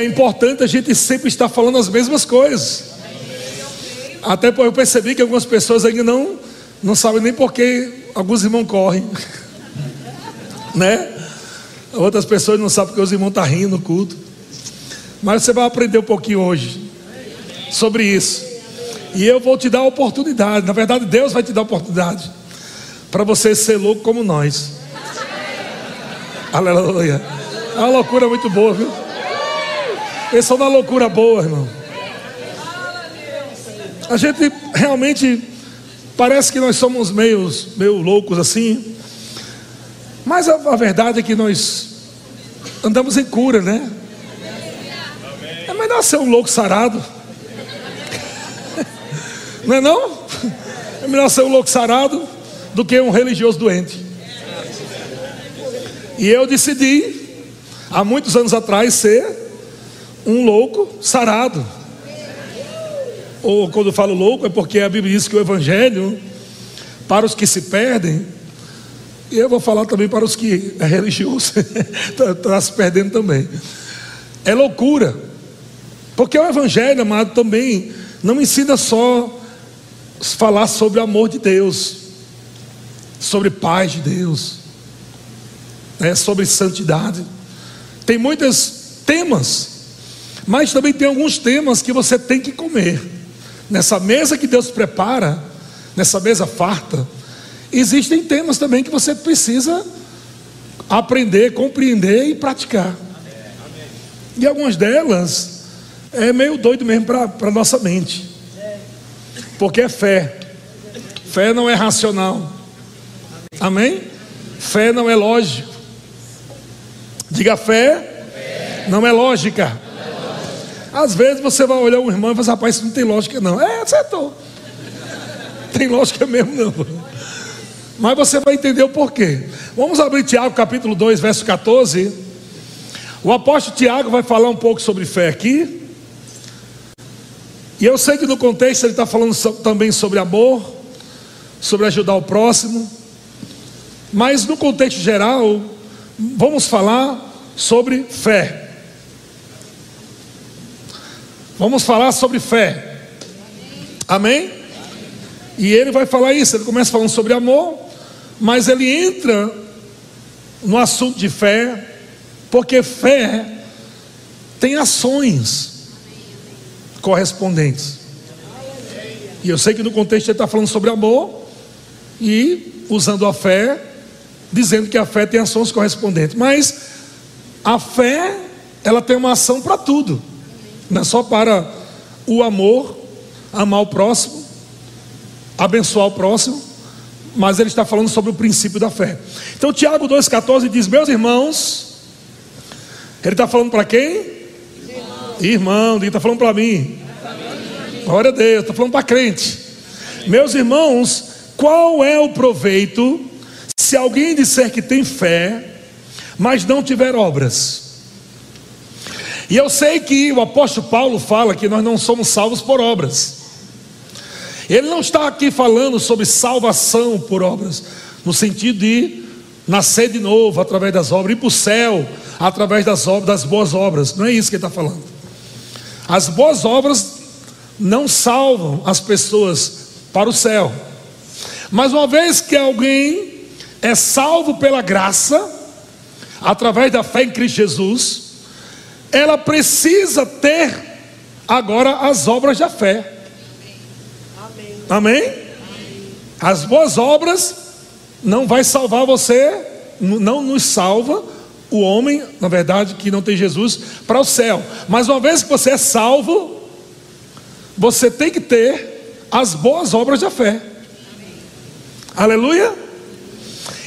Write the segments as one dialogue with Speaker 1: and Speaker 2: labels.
Speaker 1: É importante a gente sempre estar falando as mesmas coisas. Até porque eu percebi que algumas pessoas ainda não, não sabem nem por que alguns irmãos correm. né? Outras pessoas não sabem porque os irmãos estão tá rindo no culto. Mas você vai aprender um pouquinho hoje sobre isso. E eu vou te dar a oportunidade. Na verdade, Deus vai te dar a oportunidade para você ser louco como nós. Aleluia. É uma loucura muito boa, viu? Pensou na loucura boa, irmão. A gente realmente parece que nós somos meio, meio loucos assim. Mas a, a verdade é que nós andamos em cura, né? É melhor ser um louco sarado. Não é não? É melhor ser um louco sarado do que um religioso doente. E eu decidi, há muitos anos atrás, ser um louco sarado. Ou quando eu falo louco, é porque a Bíblia diz que o Evangelho, para os que se perdem, e eu vou falar também para os que é religioso, está tá se perdendo também. É loucura. Porque o Evangelho, amado, também não ensina só falar sobre o amor de Deus, sobre paz de Deus, né, sobre santidade. Tem muitos temas, mas também tem alguns temas que você tem que comer. Nessa mesa que Deus prepara, nessa mesa farta, existem temas também que você precisa aprender, compreender e praticar. E algumas delas é meio doido mesmo para a nossa mente. Porque é fé. Fé não é racional. Amém? Fé não é lógico. Diga fé, não é lógica. Às vezes você vai olhar um irmão e falar, rapaz, isso não tem lógica, não. É, acertou. Tem lógica mesmo, não. Mas você vai entender o porquê. Vamos abrir Tiago capítulo 2, verso 14. O apóstolo Tiago vai falar um pouco sobre fé aqui. E eu sei que no contexto ele está falando também sobre amor, sobre ajudar o próximo, mas no contexto geral, vamos falar sobre fé. Vamos falar sobre fé. Amém? E ele vai falar isso. Ele começa falando sobre amor, mas ele entra no assunto de fé, porque fé tem ações correspondentes. E eu sei que no contexto ele está falando sobre amor e usando a fé, dizendo que a fé tem ações correspondentes. Mas a fé, ela tem uma ação para tudo, não é só para o amor, amar o próximo, abençoar o próximo, mas ele está falando sobre o princípio da fé. Então, Tiago 2,14 diz: Meus irmãos, ele está falando para quem? Irmão, ele está falando para mim. Glória a Deus, está falando para crente. Meus irmãos, qual é o proveito se alguém disser que tem fé, mas não tiver obras? E eu sei que o apóstolo Paulo fala que nós não somos salvos por obras. Ele não está aqui falando sobre salvação por obras, no sentido de nascer de novo através das obras, ir para o céu através das obras, das boas obras. Não é isso que ele está falando. As boas obras não salvam as pessoas para o céu. Mas uma vez que alguém é salvo pela graça, através da fé em Cristo Jesus, ela precisa ter agora as obras da fé. Amém? Amém? As boas obras não vai salvar você, não nos salva o homem, na verdade, que não tem Jesus, para o céu. Mas uma vez que você é salvo, você tem que ter as boas obras da fé. Aleluia?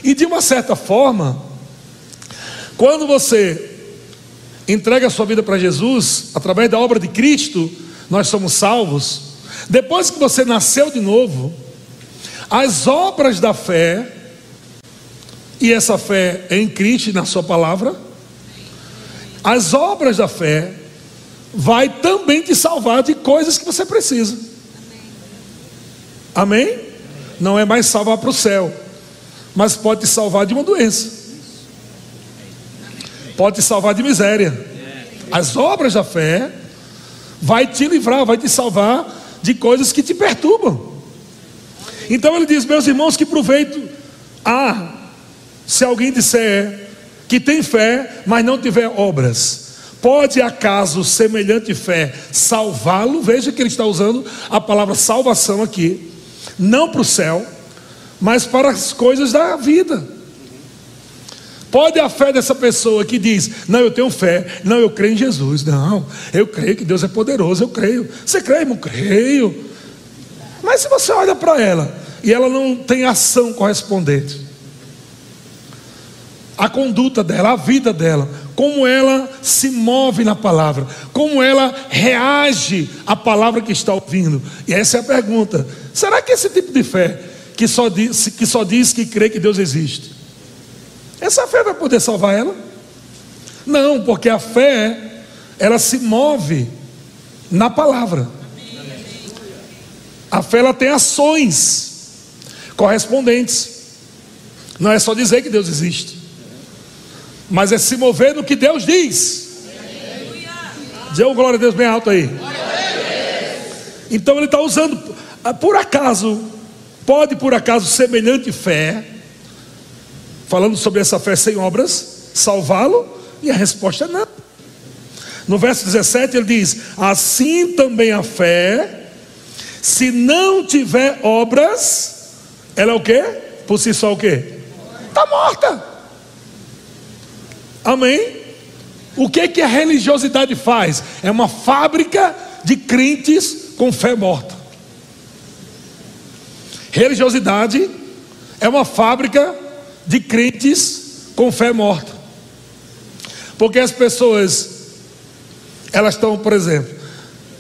Speaker 1: E de uma certa forma, quando você entrega a sua vida para Jesus, através da obra de Cristo, nós somos salvos. Depois que você nasceu de novo, as obras da fé e essa fé é em Cristo na Sua palavra, as obras da fé vai também te salvar de coisas que você precisa. Amém? Não é mais salvar para o céu, mas pode te salvar de uma doença, pode te salvar de miséria. As obras da fé vai te livrar, vai te salvar de coisas que te perturbam. Então ele diz, meus irmãos, que proveito há se alguém disser que tem fé, mas não tiver obras. Pode acaso semelhante fé salvá-lo? Veja que ele está usando a palavra salvação aqui, não para o céu, mas para as coisas da vida. Pode a fé dessa pessoa que diz: Não, eu tenho fé, não, eu creio em Jesus, não, eu creio que Deus é poderoso, eu creio. Você crê, irmão? Creio. Mas se você olha para ela e ela não tem ação correspondente, a conduta dela, a vida dela, como ela se move na palavra, como ela reage à palavra que está ouvindo. E essa é a pergunta: será que esse tipo de fé, que só diz que, só diz que crê que Deus existe, essa fé vai poder salvar ela? Não, porque a fé, ela se move na palavra. A fé ela tem ações correspondentes. Não é só dizer que Deus existe, mas é se mover no que Deus diz. Diga um glória a Deus bem alto aí. Então ele está usando, por acaso, pode por acaso semelhante fé falando sobre essa fé sem obras, salvá-lo? E a resposta é não. No verso 17 ele diz: Assim também a fé, se não tiver obras, ela é o que? Por si só o que? Está morta. Amém? O que que a religiosidade faz? É uma fábrica de crentes com fé morta. Religiosidade é uma fábrica de crentes com fé morta. Porque as pessoas, elas estão, por exemplo,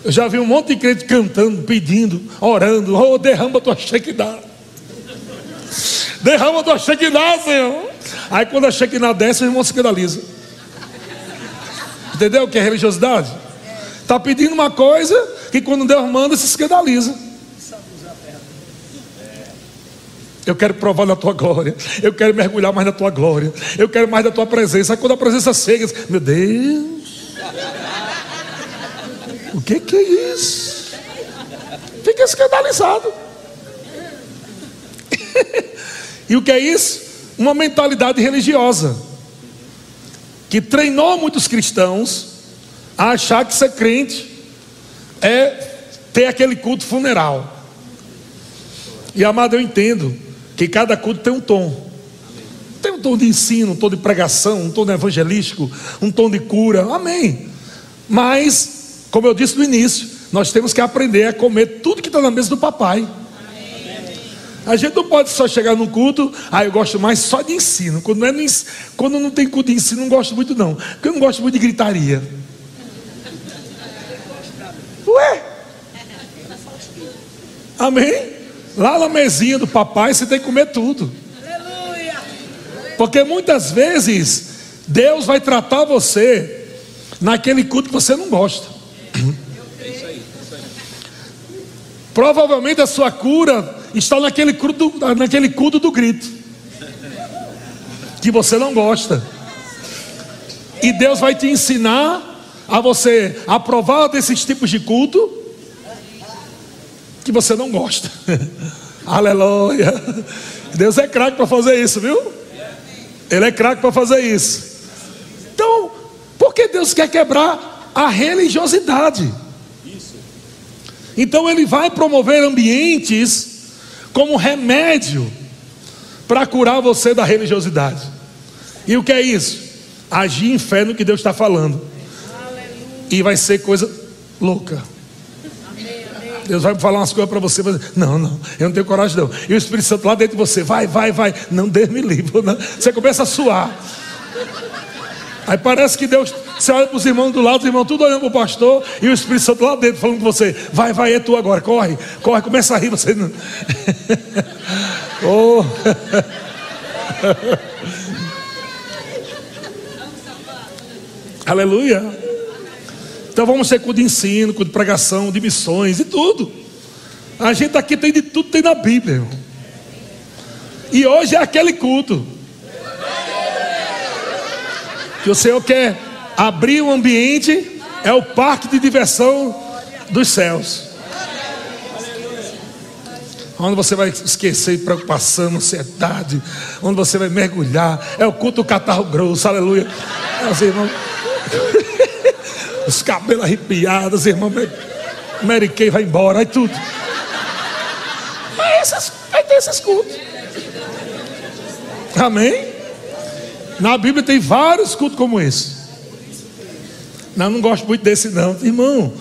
Speaker 1: eu já vi um monte de crente cantando, pedindo, orando, oh, derrama tua Shekinah. Derrama tua Shekinah, Senhor. Aí quando a Shekinah desce, o irmão se escandaliza. Entendeu o que é religiosidade? Está pedindo uma coisa que quando Deus manda se escandaliza. Eu quero provar da tua glória. Eu quero mergulhar mais na tua glória. Eu quero mais da tua presença. Aí quando a presença chega, meu Deus. O que, que é isso? Fica escandalizado. e o que é isso? Uma mentalidade religiosa que treinou muitos cristãos a achar que ser crente é ter aquele culto funeral. E amado, eu entendo que cada culto tem um tom. Tem um tom de ensino, um tom de pregação, um tom evangelístico, um tom de cura. Amém. Mas, como eu disse no início, nós temos que aprender a comer tudo que está na mesa do papai. A gente não pode só chegar no culto, ah, eu gosto mais só de ensino. Quando não, é no, quando não tem culto de ensino, não gosto muito, não. Porque eu não gosto muito de gritaria. Ué? Amém? Lá na mesinha do papai você tem que comer tudo. Porque muitas vezes Deus vai tratar você naquele culto que você não gosta. Provavelmente a sua cura está naquele culto, naquele culto do grito. Que você não gosta. E Deus vai te ensinar a você aprovar desses tipos de culto que você não gosta. Aleluia. Deus é craque para fazer isso, viu? Ele é craque para fazer isso. Então, por que Deus quer quebrar a religiosidade? Então ele vai promover ambientes como remédio para curar você da religiosidade. E o que é isso? Agir em fé no que Deus está falando. E vai ser coisa louca. Deus vai falar umas coisas para você, mas não, não, eu não tenho coragem não. E o Espírito Santo lá dentro de você, vai, vai, vai, não Deus me livre. Não. Você começa a suar. Aí parece que Deus, você olha para os irmãos do lado, os irmãos tudo olhando para o pastor, e o Espírito Santo lá dentro falando com você, vai, vai, é tu agora, corre, corre, começa a rir, você não. oh. Aleluia. Então vamos ser culto de ensino, culto de pregação, de missões e tudo. A gente aqui tem de tudo, tem na Bíblia. Irmão. E hoje é aquele culto. Que o Senhor quer abrir o ambiente é o parque de diversão dos céus. Onde você vai esquecer preocupação, ansiedade, onde você vai mergulhar, é o culto do catarro grosso, aleluia. Os irmãos, os cabelos arrepiados, irmão, Mary Kay vai embora, aí tudo. Vai, essas, vai ter esses cultos. Amém? Na Bíblia tem vários cultos como esse. Não, não gosto muito desse não. Irmão,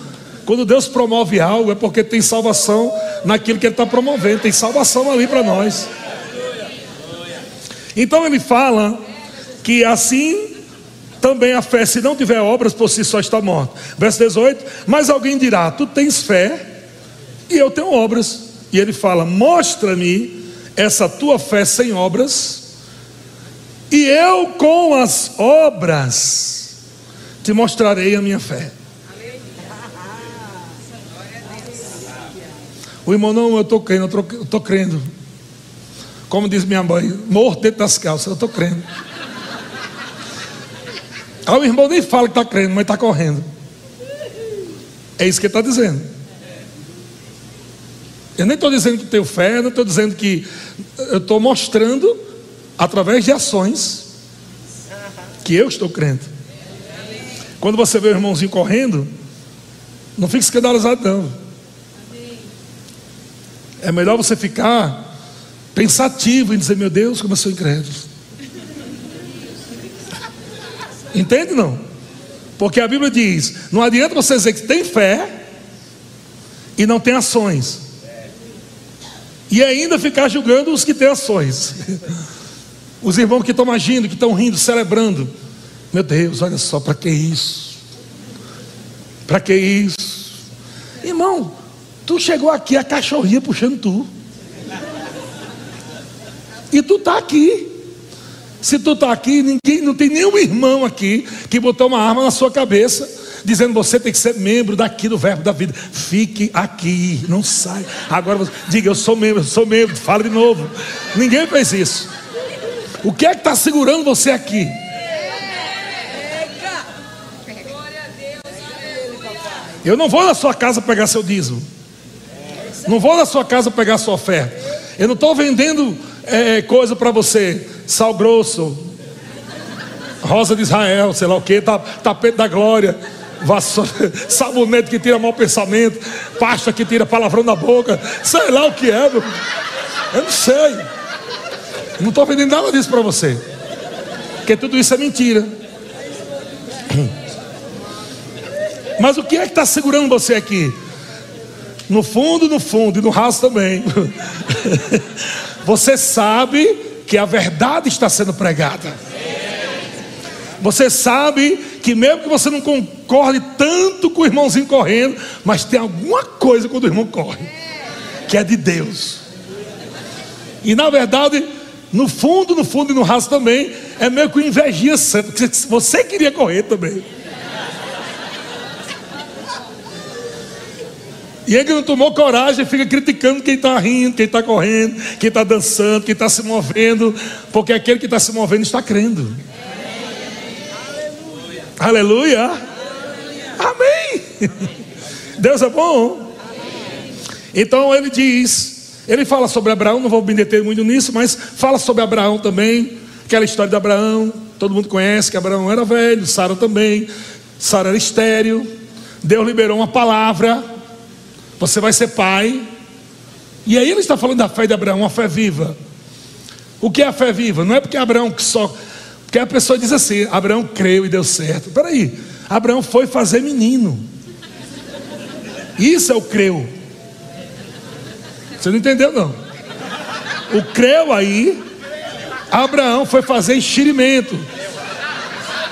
Speaker 1: quando Deus promove algo é porque tem salvação naquilo que Ele está promovendo. Tem salvação ali para nós. Então ele fala que assim também a fé, se não tiver obras, por si só está morta. Verso 18: Mas alguém dirá: Tu tens fé e eu tenho obras. E ele fala: Mostra-me essa tua fé sem obras, e eu com as obras te mostrarei a minha fé. O irmão, não, eu estou crendo, eu estou crendo. Como diz minha mãe, morto dentro das calças, eu estou crendo. Aí o irmão nem fala que está crendo, mas está correndo. É isso que ele está dizendo. Eu nem estou dizendo que tenho fé, não estou dizendo que. Eu estou mostrando, através de ações, que eu estou crendo. Quando você vê o irmãozinho correndo, não fique escandalizado, não. É melhor você ficar pensativo em dizer: Meu Deus, como eu sou incrédulo. Entende não? Porque a Bíblia diz: Não adianta você dizer que tem fé e não tem ações. E ainda ficar julgando os que têm ações. Os irmãos que estão agindo, que estão rindo, celebrando. Meu Deus, olha só, para que isso? Para que isso? Irmão, Tu chegou aqui, a cachorrinha puxando tu. E tu está aqui. Se tu está aqui, ninguém, não tem nenhum irmão aqui que botou uma arma na sua cabeça, dizendo você tem que ser membro daqui do verbo da vida. Fique aqui, não sai. Agora você, diga, eu sou membro, eu sou membro, fala de novo. Ninguém fez isso. O que é que está segurando você aqui? Eu não vou na sua casa pegar seu dízimo. Não vou na sua casa pegar sua oferta. Eu não estou vendendo é, coisa para você. Sal grosso, rosa de Israel, sei lá o que, tapete da glória, vassoura, sabonete que tira mau pensamento, pasta que tira palavrão da boca, sei lá o que é, meu. Eu não sei. Não estou vendendo nada disso para você. Porque tudo isso é mentira. Mas o que é que está segurando você aqui? no fundo, no fundo e no raso também, você sabe que a verdade está sendo pregada. Você sabe que mesmo que você não concorde tanto com o irmãozinho correndo, mas tem alguma coisa quando o irmão corre, que é de Deus. E na verdade, no fundo, no fundo e no raso também, é meio que invejinha santa, você queria correr também. E ele não tomou coragem, fica criticando quem está rindo, quem está correndo, quem está dançando, quem está se movendo, porque aquele que está se movendo está crendo. Aleluia. Aleluia. Amém. Deus é bom. Então ele diz, ele fala sobre Abraão, não vou me deter muito nisso, mas fala sobre Abraão também, aquela história de Abraão, todo mundo conhece que Abraão era velho, Sara também, Sara era estéreo, Deus liberou uma palavra você vai ser pai. E aí ele está falando da fé de Abraão, uma fé viva. O que é a fé viva? Não é porque Abraão que só. Porque a pessoa diz assim: Abraão creu e deu certo. Peraí, Abraão foi fazer menino. Isso é o creu. Você não entendeu, não? O creu aí, Abraão foi fazer enxirimento.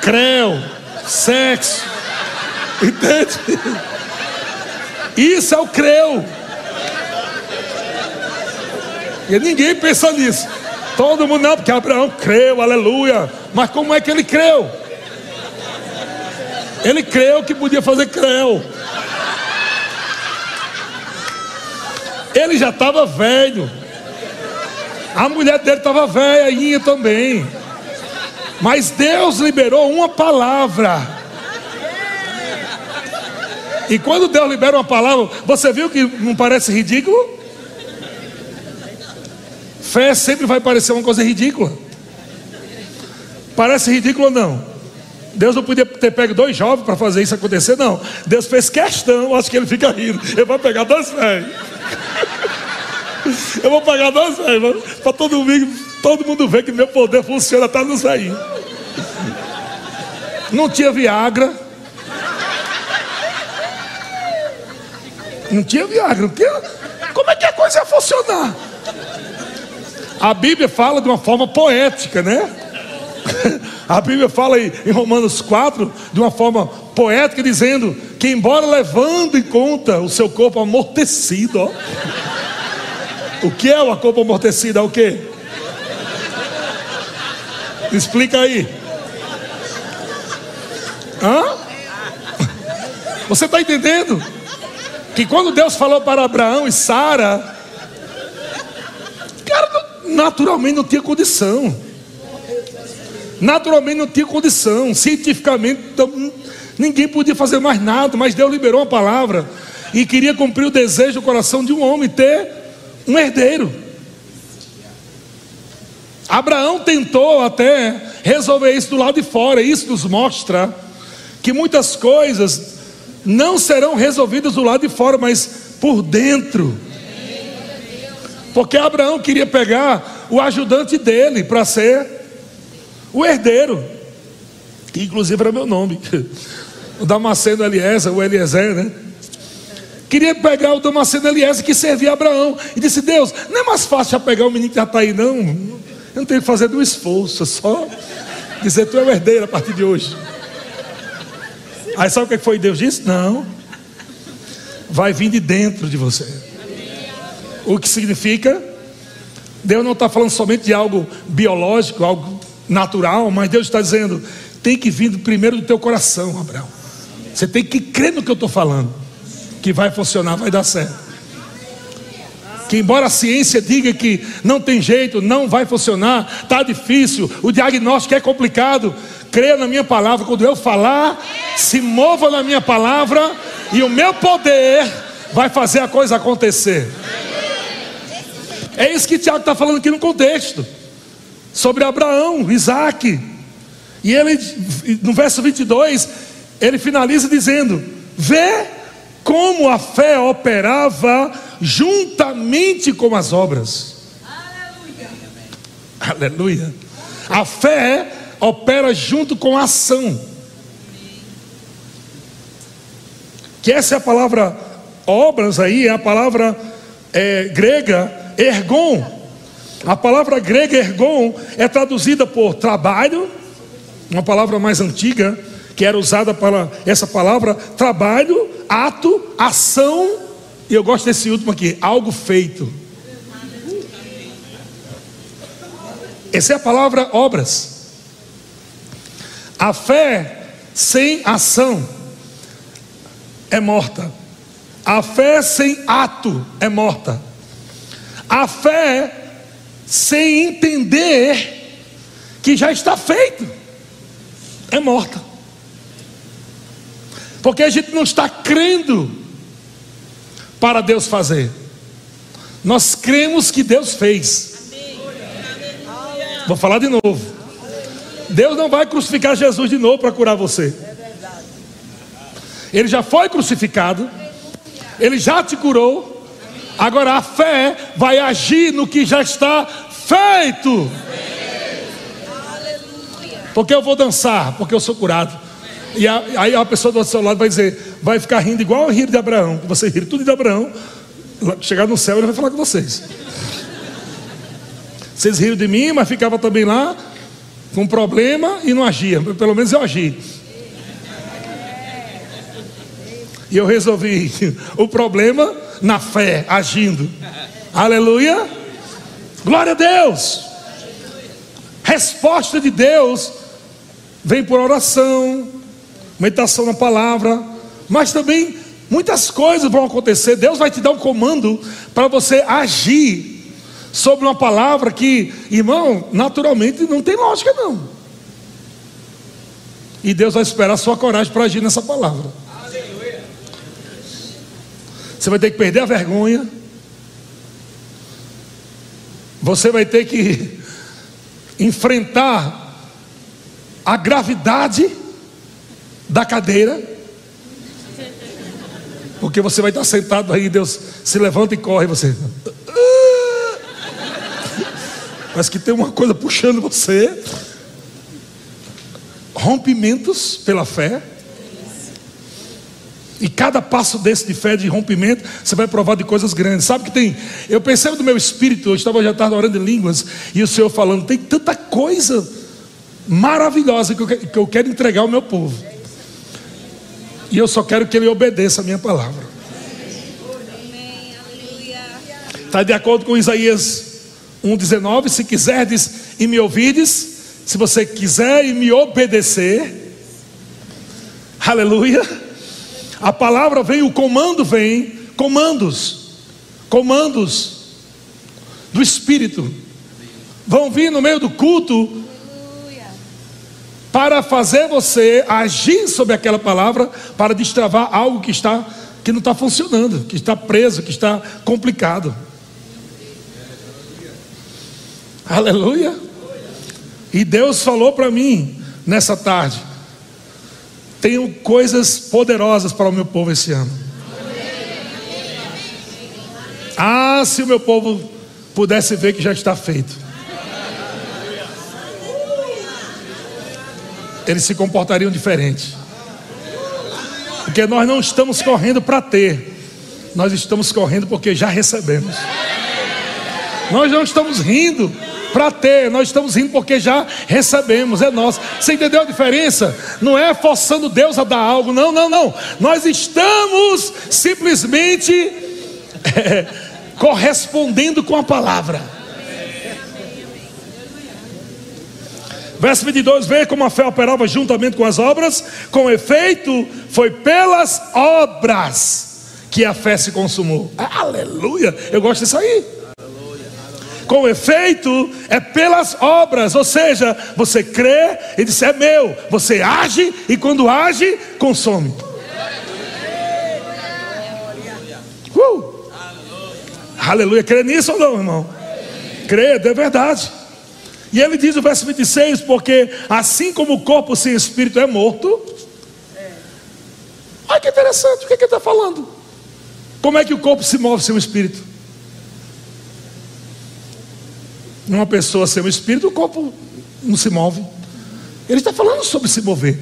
Speaker 1: Creu, sexo. Entende? Isso é o creu. E ninguém pensa nisso. Todo mundo não, porque Abraão creu, aleluia. Mas como é que ele creu? Ele creu que podia fazer creu. Ele já estava velho. A mulher dele estava velhinha também. Mas Deus liberou uma palavra E quando Deus libera uma palavra, você viu que não parece ridículo? Fé sempre vai parecer uma coisa ridícula. Parece ridículo ou não? Deus não podia ter pego dois jovens para fazer isso acontecer, não. Deus fez questão, acho que ele fica rindo. Eu vou pegar dois velhos. Eu vou pegar dois velhos, para todo mundo, todo mundo ver que meu poder funciona, está nos velhinhos. Não tinha Viagra. Não tinha Viagra. Como é que a coisa ia funcionar? A Bíblia fala de uma forma poética, né? A Bíblia fala aí, em Romanos 4 de uma forma poética, dizendo que, embora levando em conta o seu corpo amortecido, ó, o que é o corpo amortecido? É o que? Explica aí. Hã? Você está entendendo? Que quando Deus falou para Abraão e Sara, cara, naturalmente não tinha condição. Naturalmente não tinha condição. Cientificamente ninguém podia fazer mais nada, mas Deus liberou uma palavra e queria cumprir o desejo do coração de um homem ter um herdeiro. Abraão tentou até resolver isso do lado de fora. Isso nos mostra que muitas coisas não serão resolvidas do lado de fora, mas por dentro. Porque Abraão queria pegar o ajudante dele para ser o herdeiro, que inclusive era meu nome, o Damasceno Eliezer, o Eliezer, né? Queria pegar o Damasceno Eliezer que servia a Abraão, e disse: Deus, não é mais fácil já pegar o menino que já está aí, não. Eu não tenho que fazer do esforço, só dizer: Tu é o herdeiro a partir de hoje. Aí sabe o que foi Deus disse? Não, vai vir de dentro de você. O que significa? Deus não está falando somente de algo biológico, algo natural, mas Deus está dizendo: tem que vir primeiro do teu coração, Abraão. Você tem que crer no que eu estou falando, que vai funcionar, vai dar certo. Que embora a ciência diga que não tem jeito, não vai funcionar, está difícil, o diagnóstico é complicado, creia na minha palavra, quando eu falar, se mova na minha palavra, e o meu poder vai fazer a coisa acontecer. É isso que Tiago está falando aqui no contexto. Sobre Abraão, Isaac. E ele, no verso 22, ele finaliza dizendo: Vê como a fé operava juntamente com as obras. Aleluia. Aleluia. A fé opera junto com a ação. Que essa é a palavra obras aí, é a palavra é, grega Ergon. A palavra grega ergon é traduzida por trabalho, uma palavra mais antiga que era usada para essa palavra trabalho, ato, ação, e eu gosto desse último aqui, algo feito. Essa é a palavra obras. A fé sem ação é morta. A fé sem ato é morta. A fé sem entender que já está feito é morta. Porque a gente não está crendo para Deus fazer. Nós cremos que Deus fez. Vou falar de novo. Deus não vai crucificar Jesus de novo para curar você. Ele já foi crucificado. Ele já te curou. Agora a fé vai agir no que já está feito. Porque eu vou dançar, porque eu sou curado. E aí a pessoa do seu lado vai dizer, vai ficar rindo igual o rir de Abraão. Você rir tudo de Abraão. Chegar no céu ele vai falar com vocês. Vocês riram de mim, mas ficava também lá com problema e não agia. Pelo menos eu agi. E eu resolvi o problema na fé, agindo. Aleluia. Glória a Deus. Resposta de Deus vem por oração, meditação na palavra, mas também muitas coisas vão acontecer. Deus vai te dar um comando para você agir sobre uma palavra que, irmão, naturalmente não tem lógica não. E Deus vai esperar a sua coragem para agir nessa palavra. Você vai ter que perder a vergonha. Você vai ter que enfrentar a gravidade da cadeira. Porque você vai estar sentado aí, Deus se levanta e corre, você. Parece que tem uma coisa puxando você. Rompimentos pela fé. E cada passo desse de fé, de rompimento, você vai provar de coisas grandes. Sabe que tem? Eu percebo do meu espírito, eu estava já tarde orando em línguas, e o Senhor falando, tem tanta coisa maravilhosa que eu, que eu quero entregar ao meu povo. E eu só quero que ele obedeça a minha palavra. Está de acordo com Isaías 1,19: Se quiserdes e me ouvides, se você quiser e me obedecer, aleluia. A palavra vem, o comando vem, comandos, comandos do Espírito vão vir no meio do culto para fazer você agir sobre aquela palavra, para destravar algo que está que não está funcionando, que está preso, que está complicado. Aleluia. E Deus falou para mim nessa tarde: tenho coisas poderosas para o meu povo esse ano. Ah, se o meu povo pudesse ver que já está feito. eles se comportariam diferente. Porque nós não estamos correndo para ter, nós estamos correndo porque já recebemos. Nós não estamos rindo para ter, nós estamos rindo porque já recebemos, é nosso. Você entendeu a diferença? Não é forçando Deus a dar algo, não, não, não. Nós estamos simplesmente é, correspondendo com a palavra. Verso 22, vê como a fé operava juntamente com as obras, com efeito, foi pelas obras que a fé se consumou. Aleluia! Eu gosto disso aí. Com efeito, é pelas obras, ou seja, você crê e diz: é meu, você age e quando age, consome. Uh! Aleluia, crê nisso ou não, irmão? Crê, é verdade. E ele diz o verso 26: Porque assim como o corpo sem espírito é morto. Olha que interessante, o que, é que ele está falando? Como é que o corpo se move sem o espírito? Uma pessoa sem o espírito, o corpo não se move. Ele está falando sobre se mover,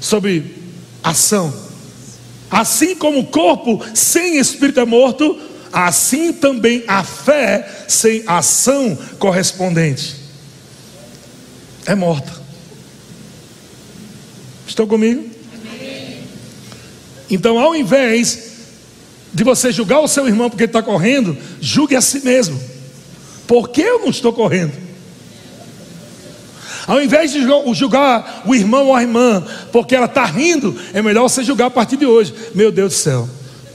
Speaker 1: sobre ação. Assim como o corpo sem espírito é morto, assim também a fé sem ação correspondente é morta. Estão comigo? Então, ao invés de você julgar o seu irmão porque ele está correndo, julgue a si mesmo. Por que eu não estou correndo? Ao invés de julgar o irmão ou a irmã porque ela está rindo, é melhor você julgar a partir de hoje. Meu Deus do céu,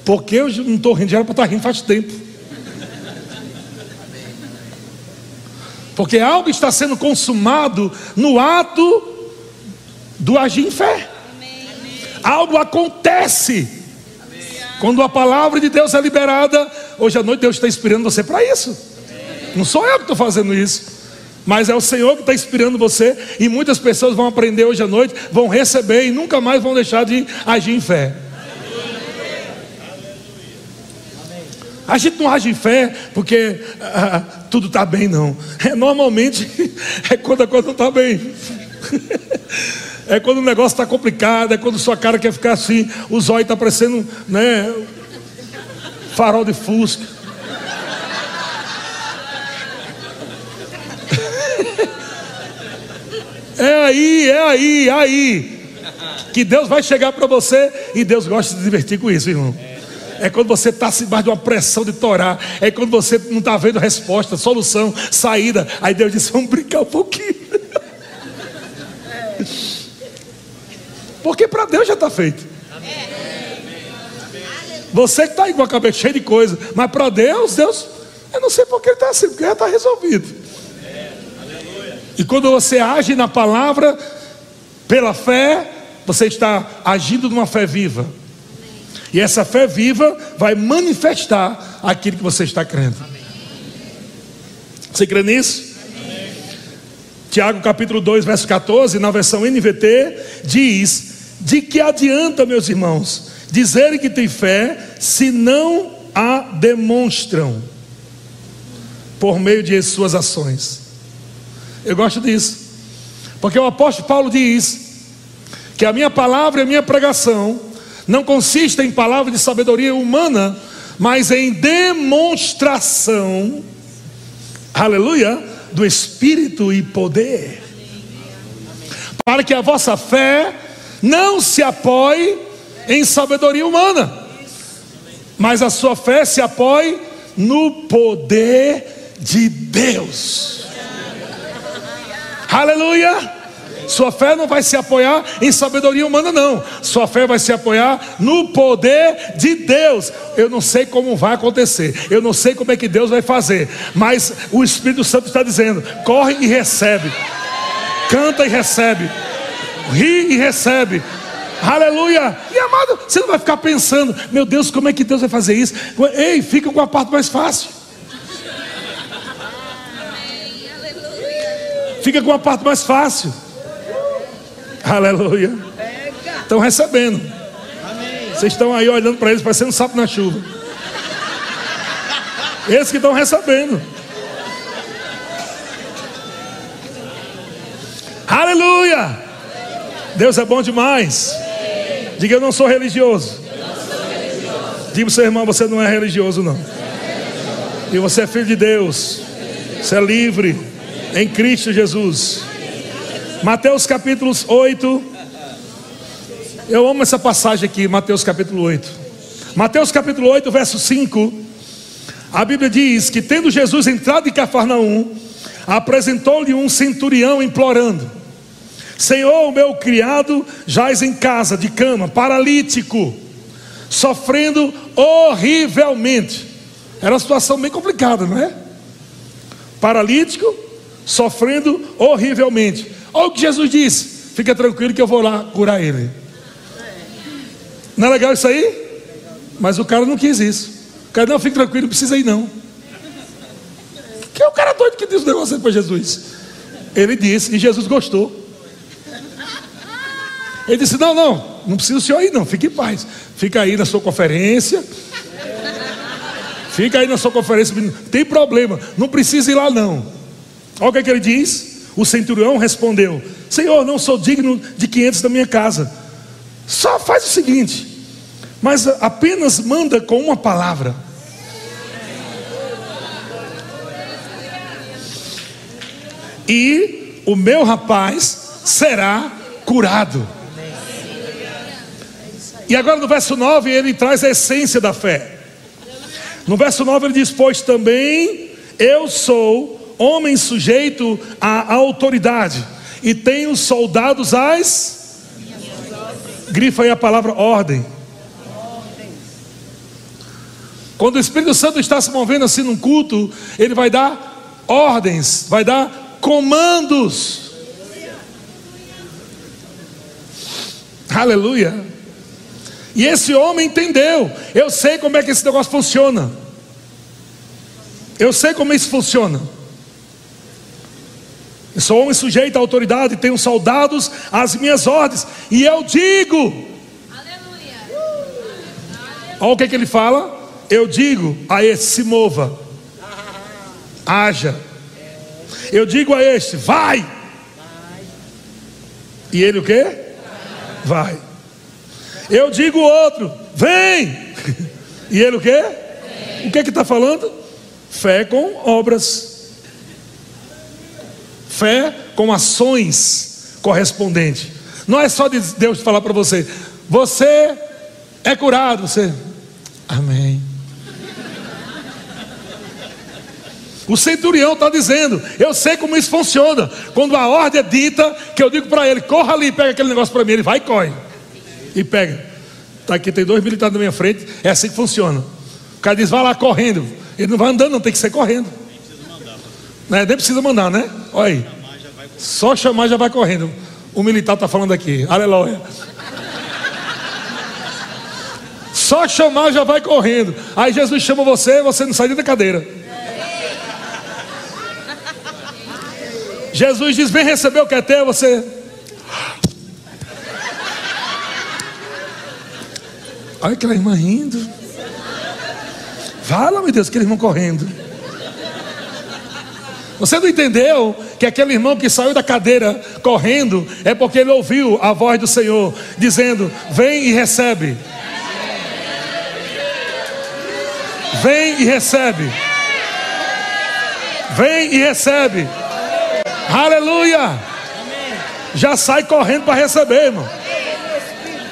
Speaker 1: porque eu não estou rindo? Já era para estar tá rindo faz tempo. Porque algo está sendo consumado no ato do agir em fé. Algo acontece. Quando a palavra de Deus é liberada, hoje à noite Deus está inspirando você para isso. Não sou eu que estou fazendo isso. Mas é o Senhor que está inspirando você, e muitas pessoas vão aprender hoje à noite, vão receber e nunca mais vão deixar de agir em fé. A gente não age em fé porque ah, tudo está bem, não. É, normalmente é quando a coisa não está bem. É quando o negócio está complicado, é quando sua cara quer ficar assim, o zóio está parecendo, né? Farol de fusca. É aí, é aí, é aí. Que Deus vai chegar para você e Deus gosta de se divertir com isso, irmão. É quando você está debaixo de uma pressão de torar. É quando você não está vendo resposta, solução, saída. Aí Deus diz: Vamos brincar um pouquinho. Porque para Deus já está feito. Você que está com a cabeça cheia de coisa, mas para Deus, Deus, eu não sei porque ele está assim, porque já está resolvido. E quando você age na palavra, pela fé, você está agindo numa fé viva. E essa fé viva vai manifestar aquilo que você está crendo. Você crê nisso? Tiago capítulo 2, verso 14, na versão NVT, diz: De que adianta, meus irmãos, dizerem que têm fé se não a demonstram por meio de suas ações? Eu gosto disso, porque o apóstolo Paulo diz que a minha palavra e a minha pregação não consiste em palavra de sabedoria humana, mas em demonstração, aleluia, do Espírito e poder, para que a vossa fé não se apoie em sabedoria humana, mas a sua fé se apoie no poder de Deus. Aleluia! Sua fé não vai se apoiar em sabedoria humana, não. Sua fé vai se apoiar no poder de Deus. Eu não sei como vai acontecer, eu não sei como é que Deus vai fazer, mas o Espírito Santo está dizendo: corre e recebe, canta e recebe, ri e recebe. Aleluia! E amado, você não vai ficar pensando, meu Deus, como é que Deus vai fazer isso? Ei, fica com a parte mais fácil. Fica com a parte mais fácil. Aleluia. Estão recebendo. Vocês estão aí olhando para eles, parecendo sapo na chuva. Esses que estão recebendo. Aleluia. Deus é bom demais. Diga, eu não sou religioso. Diga para o seu irmão, você não é religioso, não. E você é filho de Deus. Você é livre em Cristo Jesus. Mateus capítulo 8. Eu amo essa passagem aqui, Mateus capítulo 8. Mateus capítulo 8, verso 5. A Bíblia diz que tendo Jesus entrado em Cafarnaum, apresentou-lhe um centurião implorando: Senhor, o meu criado jaz em casa, de cama, paralítico, sofrendo horrivelmente. Era uma situação bem complicada, não é? Paralítico, sofrendo horrivelmente. Olha o que Jesus disse: fica tranquilo que eu vou lá curar ele. Não é legal isso aí? Mas o cara não quis isso. O cara, não, fique tranquilo, não precisa ir não. Que é o cara doido que diz o negócio para Jesus. Ele disse, e Jesus gostou. Ele disse: Não, não, não precisa o senhor ir, não, fique em paz. Fica aí na sua conferência. Fica aí na sua conferência, não tem problema, não precisa ir lá, não. Olha o que, é que ele diz. O centurião respondeu: Senhor, não sou digno de 500 da minha casa. Só faz o seguinte, mas apenas manda com uma palavra. E o meu rapaz será curado. E agora no verso 9 ele traz a essência da fé. No verso 9 ele diz: Pois também eu sou homem sujeito à autoridade, e tem os soldados as. Grifa aí a palavra ordem. Quando o Espírito Santo está se movendo assim num culto, ele vai dar ordens, vai dar comandos. Aleluia. E esse homem entendeu. Eu sei como é que esse negócio funciona. Eu sei como isso funciona. Sou homem sujeito à autoridade, tenho soldados às minhas ordens, e eu digo. Aleluia. Olha o que, que ele fala. Eu digo a esse: se mova, haja. Eu digo a este: vai. E ele o que? Vai. Eu digo outro: vem. E ele o que? O que que está falando? Fé com obras. Fé com ações correspondentes. Não é só de Deus falar para você, você é curado, você. Amém. O centurião está dizendo: Eu sei como isso funciona. Quando a ordem é dita, que eu digo para ele: Corra ali, pega aquele negócio para mim. Ele vai e corre. E pega. Está aqui, tem dois militares na minha frente. É assim que funciona. O cara diz: Vai lá correndo. Ele não vai andando, não, tem que ser correndo. Né? Nem precisa mandar, né? Olha aí. Só chamar já vai correndo. O militar está falando aqui. Aleluia. Só chamar já vai correndo. Aí Jesus chama você, você não sai da cadeira. Jesus diz: Vem receber o que é teu, você. Olha aquela irmã rindo. Fala, meu Deus, aquele irmão correndo. Você não entendeu que aquele irmão que saiu da cadeira correndo é porque ele ouviu a voz do Senhor dizendo: Vem e recebe. Vem e recebe. Vem e recebe. Aleluia. Já sai correndo para receber, irmão.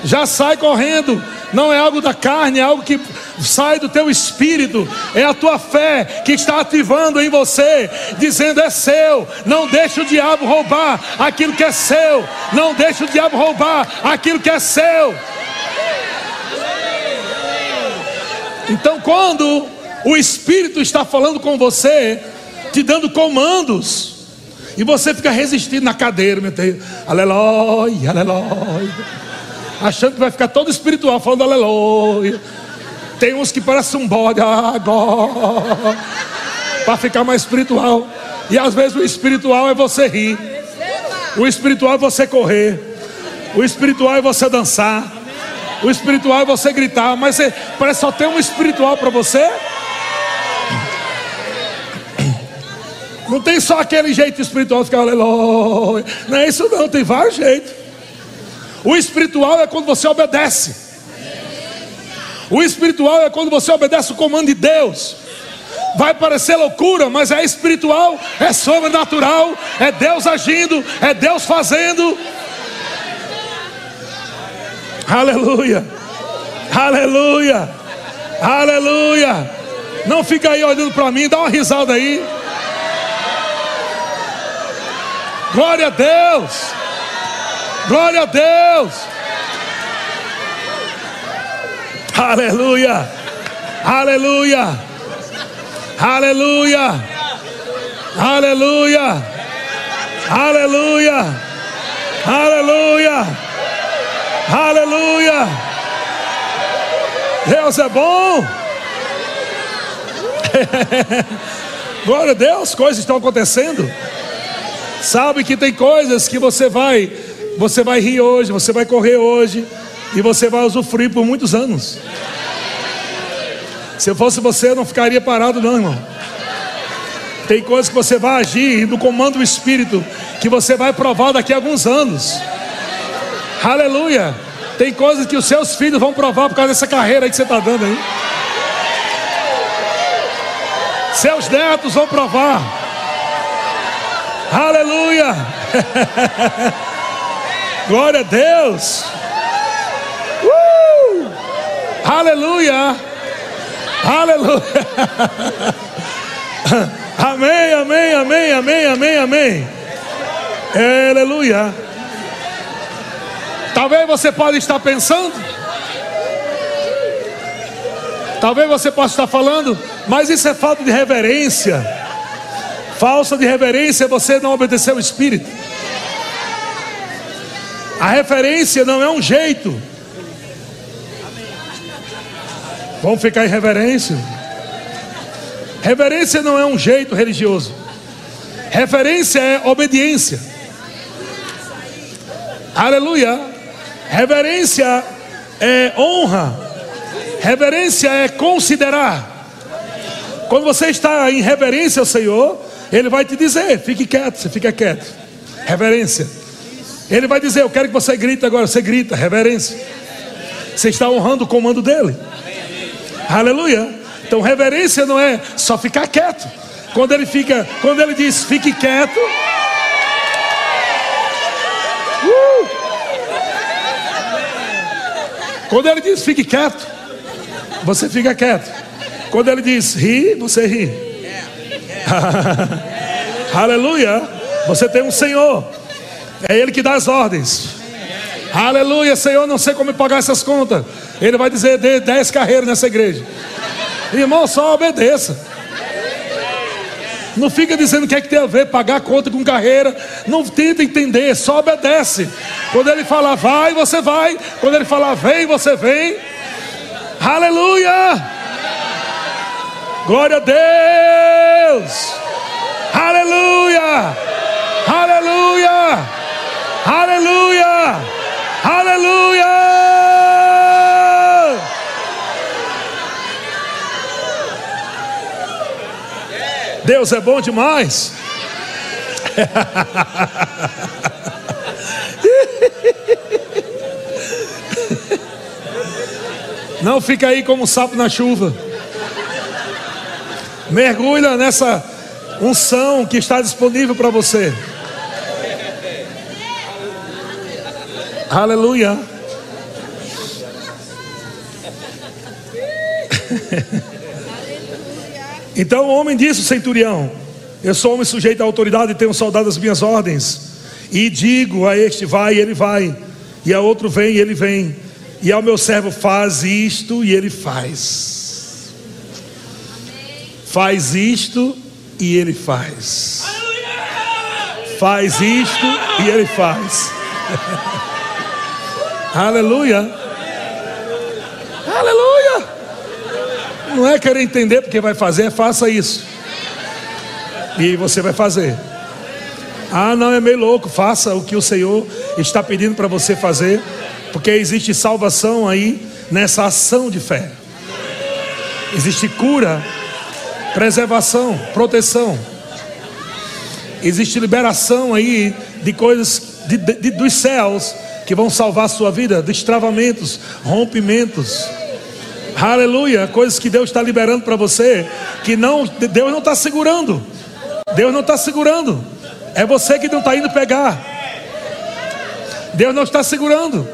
Speaker 1: Já sai correndo. Não é algo da carne, é algo que sai do teu espírito, é a tua fé que está ativando em você, dizendo: é seu, não deixe o diabo roubar aquilo que é seu, não deixe o diabo roubar aquilo que é seu. Então, quando o Espírito está falando com você, te dando comandos, e você fica resistindo na cadeira, meu Deus, aleluia, aleluia, achando que vai ficar todo espiritual falando aleluia. Tem uns que parecem um bode agora, para ficar mais espiritual. E às vezes o espiritual é você rir, o espiritual é você correr, o espiritual é você dançar, o espiritual é você gritar, mas você, parece só ter um espiritual para você. Não tem só aquele jeito espiritual ficar aleluia. Não é isso não, tem vários jeitos. O espiritual é quando você obedece. O espiritual é quando você obedece o comando de Deus. Vai parecer loucura, mas é espiritual, é sobrenatural, é Deus agindo, é Deus fazendo. Aleluia, aleluia, aleluia. Não fica aí olhando para mim, dá uma risada aí. Glória a Deus, glória a Deus. Aleluia. Aleluia. Aleluia. Aleluia. Aleluia. Aleluia. Aleluia. Deus é bom. Glória a Deus, coisas estão acontecendo. Sabe que tem coisas que você vai, você vai rir hoje, você vai correr hoje, e você vai usufruir por muitos anos. Se eu fosse você, eu não ficaria parado, não, irmão. Tem coisas que você vai agir no comando do Espírito, que você vai provar daqui a alguns anos. Aleluia. Tem coisas que os seus filhos vão provar por causa dessa carreira que você está dando aí. Seus netos vão provar. Aleluia. Glória a Deus. Aleluia. Aleluia. amém, amém, amém, amém, amém, amém. Aleluia. Talvez você pode estar pensando. Talvez você possa estar falando, mas isso é falta de reverência. Falsa de reverência é você não obedecer o Espírito. A referência não é um jeito. Vamos ficar em reverência. Reverência não é um jeito religioso. Reverência é obediência. Aleluia. Reverência é honra. Reverência é considerar. Quando você está em reverência ao Senhor, Ele vai te dizer: fique quieto, você fica quieto. Reverência. Ele vai dizer: Eu quero que você grite agora. Você grita, reverência. Você está honrando o comando dele. Aleluia. Então reverência não é só ficar quieto. Quando ele fica, quando ele diz fique quieto. Uh! Quando ele diz fique quieto, você fica quieto. Quando ele diz ri, você ri. Aleluia. Você tem um Senhor. É Ele que dá as ordens. Aleluia, Senhor, não sei como pagar essas contas. Ele vai dizer: dê dez carreiras nessa igreja. Irmão, só obedeça. Não fica dizendo o que é que tem a ver pagar conta com carreira. Não tenta entender, só obedece. Quando ele falar vai, você vai. Quando ele falar vem, você vem. Aleluia! Glória a Deus! Aleluia! Aleluia! Aleluia! Aleluia! Deus é bom demais. Não fica aí como sapo na chuva. Mergulha nessa unção que está disponível para você. Aleluia. Então o homem disse, o centurião: Eu sou homem sujeito à autoridade e tenho soldado as minhas ordens. E digo a este: Vai, e ele vai. E a outro: Vem, e ele vem. E ao meu servo: Faz isto, e ele faz. Faz isto, e ele faz. Faz isto, e ele faz. Aleluia. Não é querer entender porque vai fazer, faça isso. E você vai fazer. Ah, não, é meio louco. Faça o que o Senhor está pedindo para você fazer, porque existe salvação aí nessa ação de fé. Existe cura, preservação, proteção. Existe liberação aí de coisas de, de, dos céus que vão salvar a sua vida, destravamentos, rompimentos. Aleluia, coisas que Deus está liberando para você, que não Deus não está segurando. Deus não está segurando. É você que não está indo pegar. Deus não está segurando.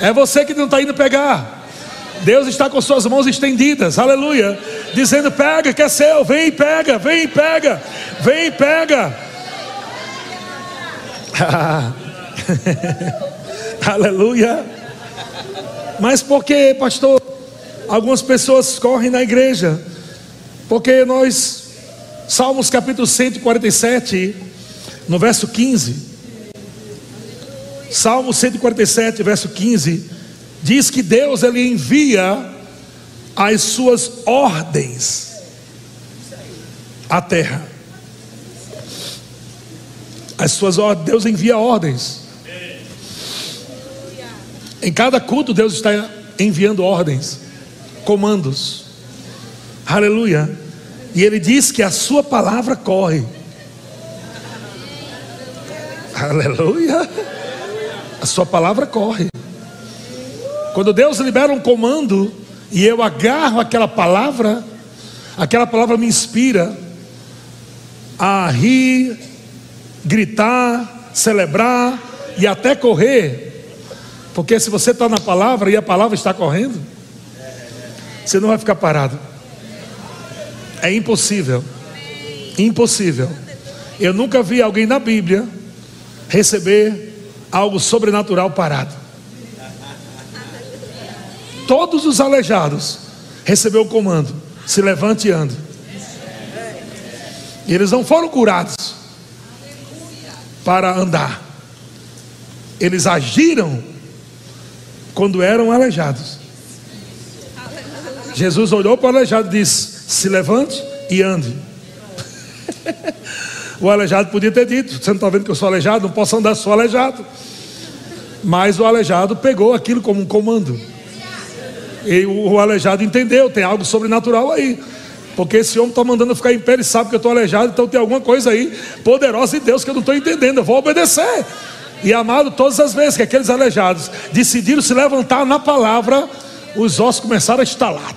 Speaker 1: É você que não está indo pegar. Deus está com suas mãos estendidas, aleluia, dizendo: pega, que é seu, vem pega, vem pega, vem pega. aleluia. Mas por que, pastor? Algumas pessoas correm na igreja, porque nós, Salmos capítulo 147, no verso 15, Salmo 147, verso 15, diz que Deus ele envia as suas ordens à terra. As suas ordens, Deus envia ordens. Em cada culto Deus está enviando ordens comandos. Aleluia. E ele diz que a sua palavra corre. Aleluia. A sua palavra corre. Quando Deus libera um comando e eu agarro aquela palavra, aquela palavra me inspira a rir, gritar, celebrar e até correr. Porque se você está na palavra e a palavra está correndo, você não vai ficar parado. É impossível. Impossível. Eu nunca vi alguém na Bíblia receber algo sobrenatural parado. Todos os aleijados receberam o comando: se levante e ande. E eles não foram curados para andar. Eles agiram quando eram aleijados. Jesus olhou para o aleijado e disse: Se levante e ande. o aleijado podia ter dito: Você não está vendo que eu sou aleijado? Não posso andar, sou aleijado. Mas o aleijado pegou aquilo como um comando. E o aleijado entendeu: tem algo sobrenatural aí. Porque esse homem está mandando eu ficar em pé, ele sabe que eu estou aleijado, então tem alguma coisa aí poderosa em Deus que eu não estou entendendo, eu vou obedecer. E amado, todas as vezes que aqueles aleijados decidiram se levantar na palavra, os ossos começaram a estalar.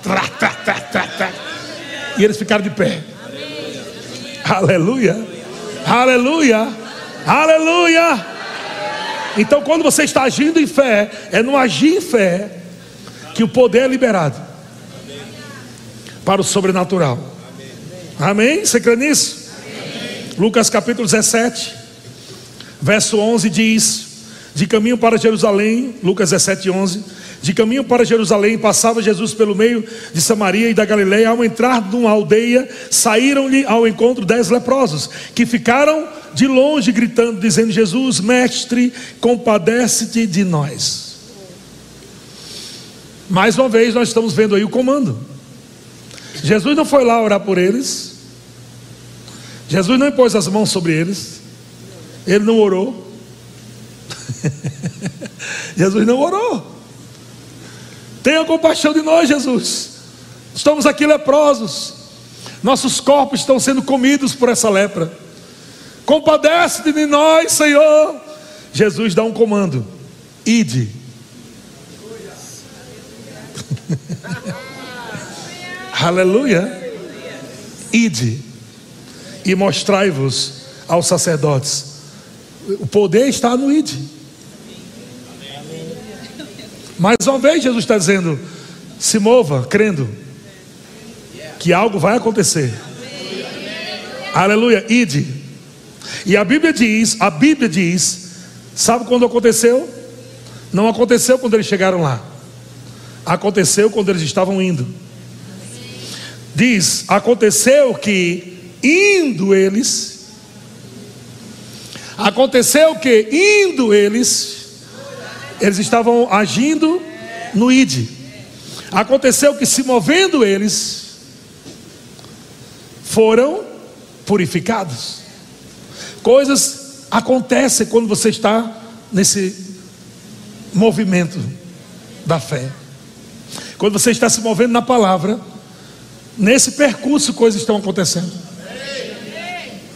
Speaker 1: E eles ficaram de pé. Aleluia. Aleluia. Aleluia. Então, quando você está agindo em fé, é no agir em fé que o poder é liberado para o sobrenatural. Amém? Você crê nisso? Lucas capítulo 17, verso 11 diz: De caminho para Jerusalém, Lucas 17, 11 de caminho para Jerusalém, passava Jesus pelo meio de Samaria e da Galileia. Ao entrar numa aldeia, saíram-lhe ao encontro dez leprosos, que ficaram de longe gritando, dizendo: Jesus, mestre, compadece-te de nós. Mais uma vez, nós estamos vendo aí o comando. Jesus não foi lá orar por eles. Jesus não impôs as mãos sobre eles. Ele não orou. Jesus não orou. Tenha compaixão de nós, Jesus. Estamos aqui leprosos. Nossos corpos estão sendo comidos por essa lepra. Compadece de nós, Senhor. Jesus dá um comando: ide. Aleluia. Ide e mostrai-vos aos sacerdotes. O poder está no ide. Mais uma vez, Jesus está dizendo: se mova, crendo que algo vai acontecer. Aleluia, ide. E a Bíblia diz, a Bíblia diz, sabe quando aconteceu? Não aconteceu quando eles chegaram lá. Aconteceu quando eles estavam indo. Diz, aconteceu que indo eles Aconteceu que indo eles eles estavam agindo no id. Aconteceu que se movendo eles foram purificados. Coisas acontecem quando você está nesse movimento da fé. Quando você está se movendo na palavra, nesse percurso coisas estão acontecendo.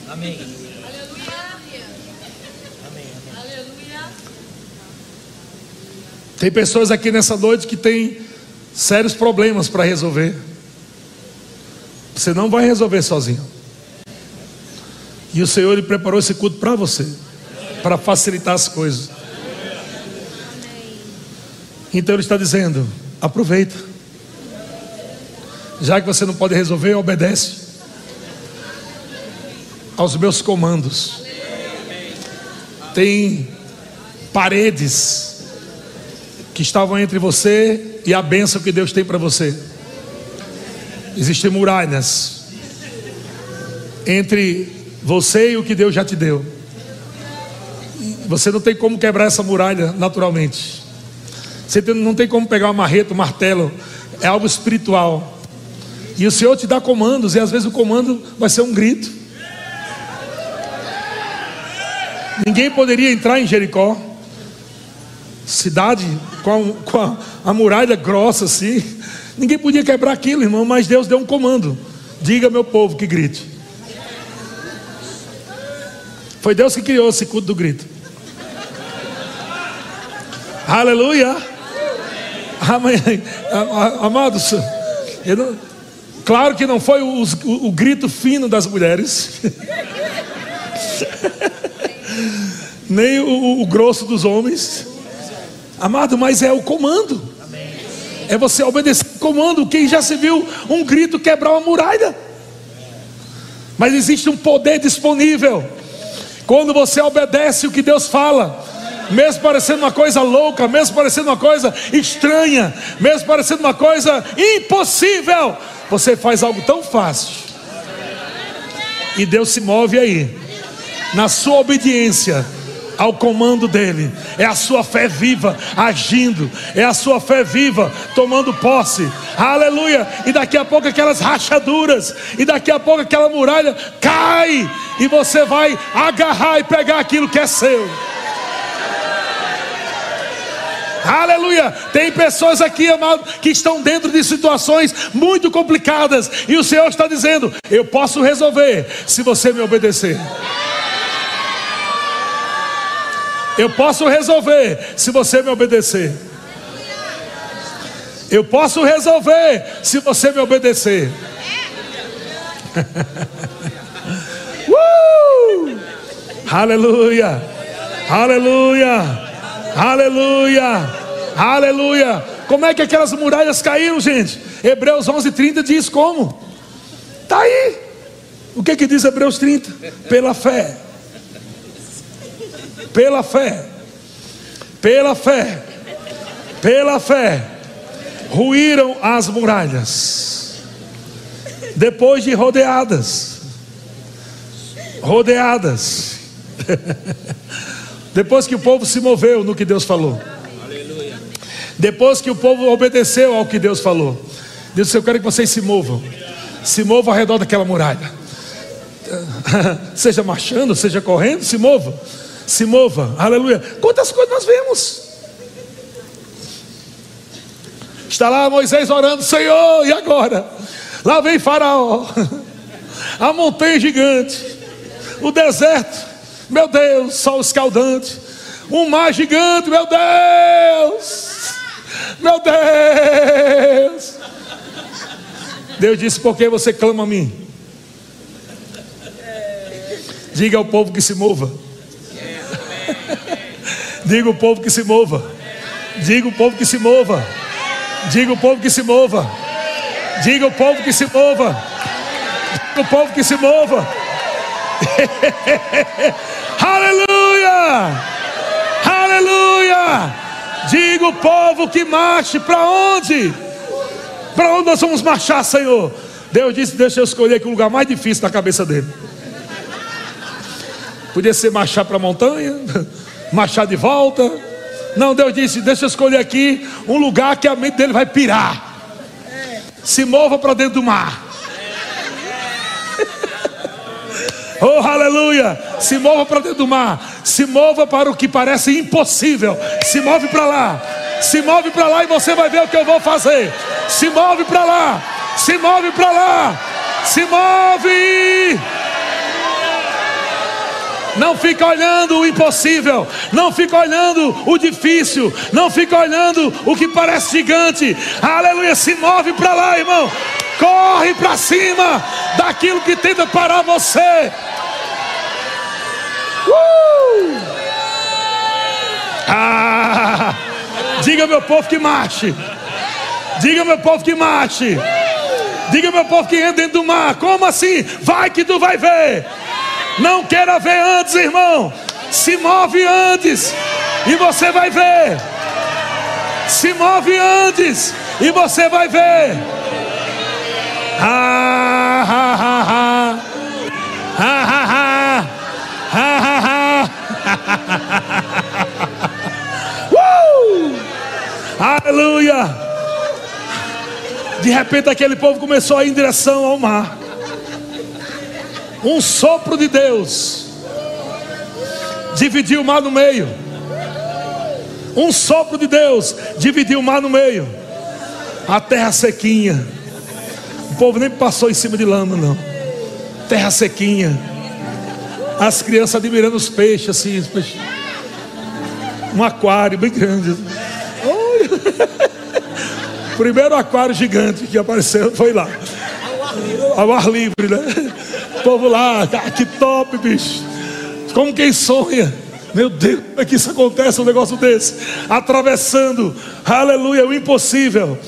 Speaker 1: Amém. Tem pessoas aqui nessa noite que têm sérios problemas para resolver. Você não vai resolver sozinho. E o Senhor ele preparou esse culto para você, para facilitar as coisas. Então ele está dizendo: aproveita. Já que você não pode resolver, obedece aos meus comandos. Tem paredes que estavam entre você e a bênção que Deus tem para você. Existem muralhas entre você e o que Deus já te deu. Você não tem como quebrar essa muralha naturalmente. Você não tem como pegar uma marreta, um martelo. É algo espiritual. E o Senhor te dá comandos, e às vezes o comando vai ser um grito. Ninguém poderia entrar em Jericó cidade com, a, com a, a muralha grossa assim. Ninguém podia quebrar aquilo, irmão, mas Deus deu um comando: diga meu povo que grite. Foi Deus que criou esse culto do grito. Aleluia. Amados, não, claro que não foi o, o, o grito fino das mulheres, nem o, o grosso dos homens. Amado, mas é o comando. É você obedecer o comando. Quem já se viu um grito quebrar uma muralha? Mas existe um poder disponível. Quando você obedece o que Deus fala, mesmo parecendo uma coisa louca, mesmo parecendo uma coisa estranha, mesmo parecendo uma coisa impossível, você faz algo tão fácil. E Deus se move aí, na sua obediência ao comando dele. É a sua fé viva agindo, é a sua fé viva tomando posse. Aleluia! E daqui a pouco aquelas rachaduras, e daqui a pouco aquela muralha cai, e você vai agarrar e pegar aquilo que é seu. Aleluia! Tem pessoas aqui, amado, que estão dentro de situações muito complicadas, e o Senhor está dizendo: Eu posso resolver se você me obedecer. Eu posso resolver se você me obedecer. Eu posso resolver se você me obedecer. uh! Aleluia! Aleluia! Aleluia! Aleluia! Como é que aquelas muralhas caíram, gente? Hebreus 11:30 diz como? Tá aí. O que que diz Hebreus 30? Pela fé pela fé, pela fé, pela fé, ruíram as muralhas, depois de rodeadas, rodeadas, depois que o povo se moveu no que Deus falou. Depois que o povo obedeceu ao que Deus falou, Deus disse: Eu quero que vocês se movam, se movam ao redor daquela muralha, seja marchando, seja correndo, se mova, se mova, aleluia. Quantas coisas nós vemos? Está lá Moisés orando, Senhor, e agora? Lá vem Faraó, a montanha gigante, o deserto, meu Deus, sol escaldante, um mar gigante, meu Deus, meu Deus. Deus disse: Por que você clama a mim? Diga ao povo que se mova. Diga ao povo que se mova. Diga ao povo que se mova. Diga ao povo que se mova. Diga ao povo que se mova. Diga ao povo que se mova. Aleluia! Aleluia! Diga o povo que marche para onde? Para onde nós vamos marchar, Senhor? Deus disse: Deixa eu escolher aqui o lugar mais difícil na cabeça dele. Podia ser marchar para a montanha, marchar de volta. Não, Deus disse: Deixa eu escolher aqui um lugar que a mente dele vai pirar. Se mova para dentro do mar. Oh, aleluia! Se mova para dentro do mar. Se mova para o que parece impossível. Se move para lá. Se move para lá e você vai ver o que eu vou fazer. Se move para lá. Se move para lá. Se move. Não fica olhando o impossível, não fica olhando o difícil, não fica olhando o que parece gigante. Aleluia, se move para lá, irmão. Corre para cima daquilo que tenta parar você. Uh! Ah! Diga meu povo que marche. Diga meu povo que marche. Diga meu povo que entra dentro do mar. Como assim? Vai que tu vai ver. Não queira ver antes, irmão. Se move antes e você vai ver. Se move antes e você vai ver. Ha, ha, ha, ha. Ha, ha, ha. Ha, ha, ha. uh! Aleluia. De repente aquele povo começou a ir em direção ao mar. Um sopro de Deus dividiu o mar no meio. Um sopro de Deus dividiu o mar no meio. A terra sequinha. O povo nem passou em cima de lama, não. Terra sequinha. As crianças admirando os peixes assim. Os peixes. Um aquário bem grande. Primeiro aquário gigante que apareceu foi lá. Ao ar livre, né? O povo lá, ah, que top, bicho. Como quem sonha. Meu Deus, como é que isso acontece, um negócio desse? Atravessando, aleluia, o impossível.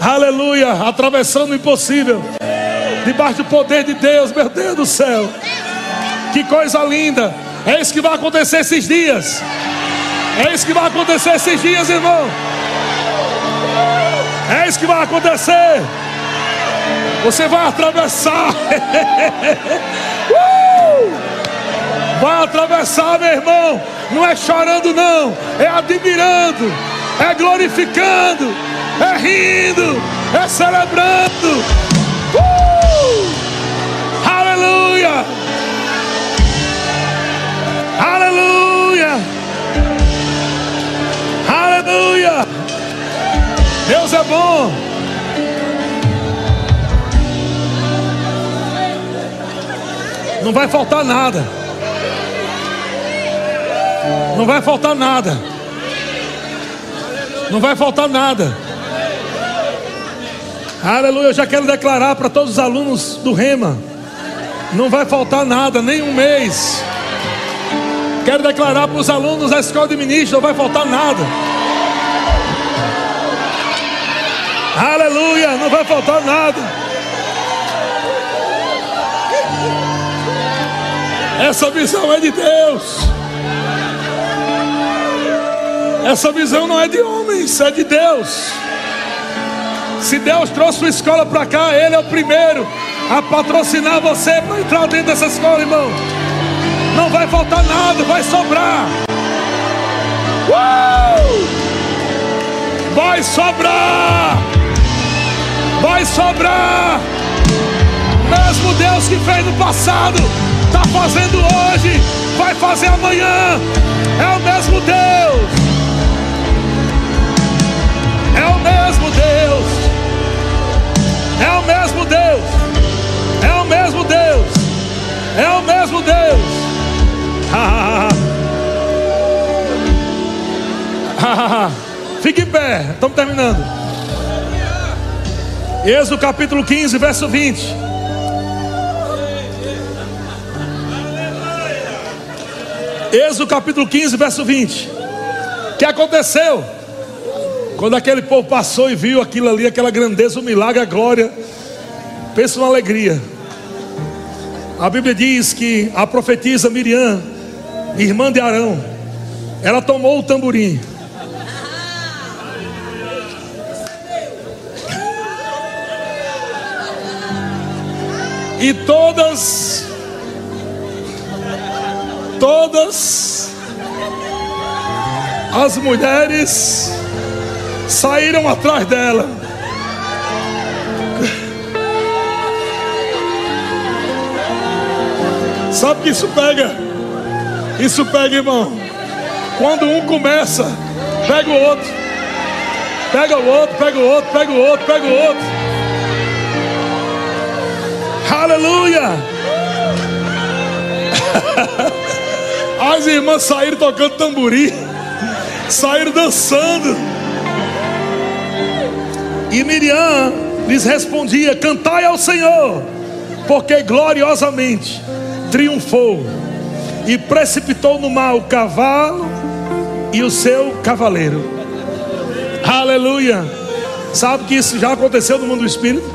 Speaker 1: Aleluia, atravessando o impossível. Debaixo do poder de Deus, meu Deus do céu. Que coisa linda. É isso que vai acontecer esses dias. É isso que vai acontecer esses dias, irmão. É isso que vai acontecer. Você vai atravessar. uh! Vai atravessar, meu irmão. Não é chorando, não. É admirando. É glorificando. É rindo. É celebrando. Uh! Aleluia. Aleluia. Aleluia. Deus é bom. Não vai faltar nada. Não vai faltar nada. Não vai faltar nada. Aleluia. Eu já quero declarar para todos os alunos do Rema: não vai faltar nada, nem um mês. Quero declarar para os alunos da escola de ministros: não vai faltar nada. Aleluia. Não vai faltar nada. Essa visão é de Deus. Essa visão não é de homens, é de Deus. Se Deus trouxe sua escola para cá, Ele é o primeiro a patrocinar você para entrar dentro dessa escola, irmão. Não vai faltar nada, vai sobrar. Uh! Vai sobrar. Vai sobrar. Mesmo Deus que fez no passado, está fazendo hoje, vai fazer amanhã. É o mesmo Deus. É o mesmo Deus. É o mesmo Deus. É o mesmo Deus. É o mesmo Deus. Fique em pé, estamos terminando. Êxodo capítulo 15, verso 20. Êxodo capítulo 15, verso 20. O que aconteceu? Quando aquele povo passou e viu aquilo ali, aquela grandeza, o milagre, a glória, pensa uma alegria. A Bíblia diz que a profetisa Miriam, irmã de Arão, ela tomou o tamborim E todas, todas as mulheres saíram atrás dela. Sabe que isso pega? Isso pega, irmão. Quando um começa, pega o outro. Pega o outro, pega o outro, pega o outro, pega o outro. Aleluia! As irmãs saíram tocando tamborim, saíram dançando. E Miriam lhes respondia: Cantai ao Senhor, porque gloriosamente triunfou e precipitou no mar o cavalo e o seu cavaleiro. Aleluia! Sabe que isso já aconteceu no mundo do espírito?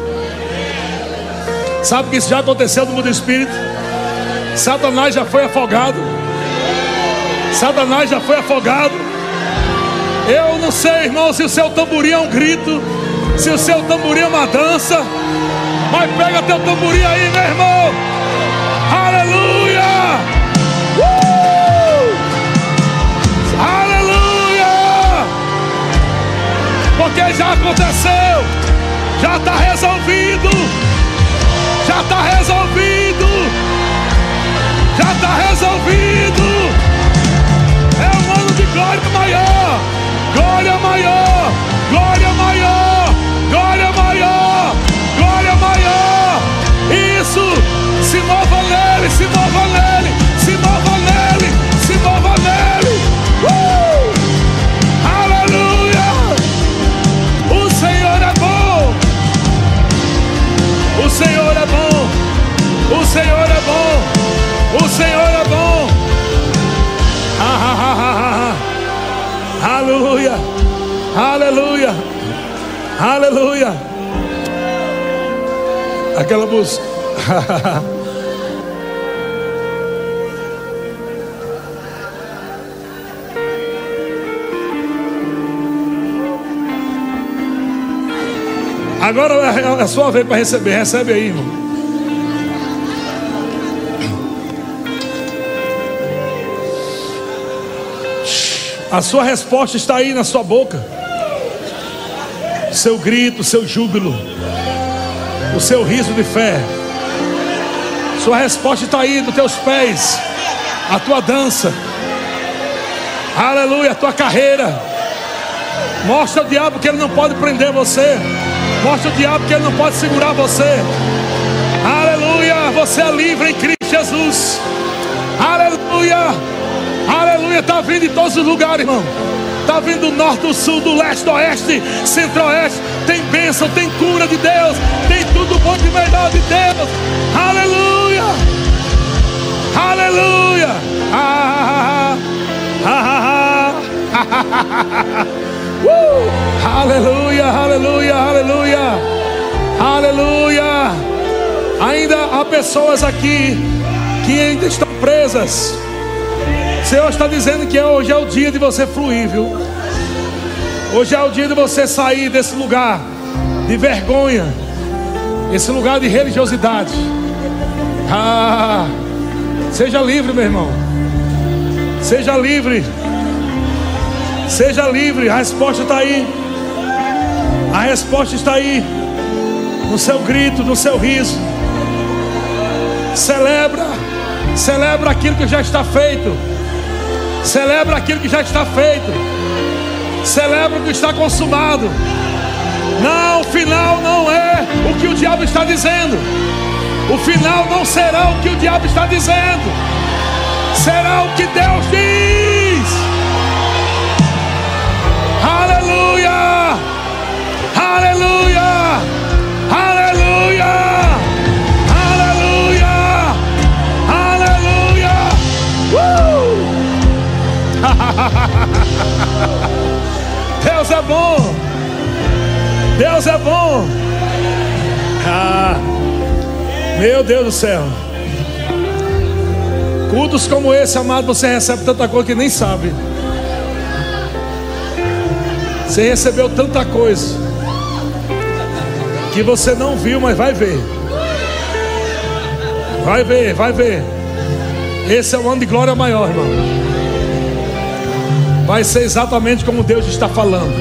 Speaker 1: Sabe que isso já aconteceu no mundo espírito? Satanás já foi afogado. Satanás já foi afogado. Eu não sei, irmão, se o seu tamborim é um grito, se o seu tamborim é uma dança. Mas pega teu tamborim aí, meu irmão. Aleluia! Uh! Aleluia! Porque já aconteceu, já está resolvido já está resolvido. Já está resolvido. É um ano de glória maior. Glória maior. Glória maior. Aleluia. Aquela música. Agora é a sua vez para receber. Recebe aí, irmão. A sua resposta está aí na sua boca. Seu grito, seu júbilo, o seu riso de fé. Sua resposta está aí nos teus pés. A tua dança. Aleluia, a tua carreira. Mostra o diabo que ele não pode prender você. Mostra o diabo que ele não pode segurar você. Aleluia, você é livre em Cristo Jesus. Aleluia. Aleluia, está vindo em todos os lugares, irmão. Está vindo do norte, do sul, do leste, do oeste, centro-oeste. Tem bênção, tem cura de Deus. Tem tudo bom de melhor de Deus. Aleluia. Aleluia. Ah, ah, ah, uh, aleluia, aleluia, aleluia. Aleluia. Ainda há pessoas aqui que ainda estão presas Senhor está dizendo que hoje é o dia de você fluir, viu? Hoje é o dia de você sair desse lugar de vergonha, esse lugar de religiosidade. Ah, seja livre, meu irmão. Seja livre. Seja livre. A resposta está aí. A resposta está aí, no seu grito, no seu riso. Celebra, celebra aquilo que já está feito. Celebra aquilo que já está feito. Celebra o que está consumado. Não, o final não é o que o diabo está dizendo. O final não será o que o diabo está dizendo. Será o que Deus diz. Aleluia! Aleluia! Deus é bom. Deus é bom. Ah, meu Deus do céu. Cultos como esse, amado, você recebe tanta coisa que nem sabe. Você recebeu tanta coisa que você não viu, mas vai ver. Vai ver, vai ver. Esse é o ano de glória maior, irmão. Vai ser exatamente como Deus está falando.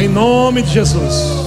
Speaker 1: Em nome de Jesus.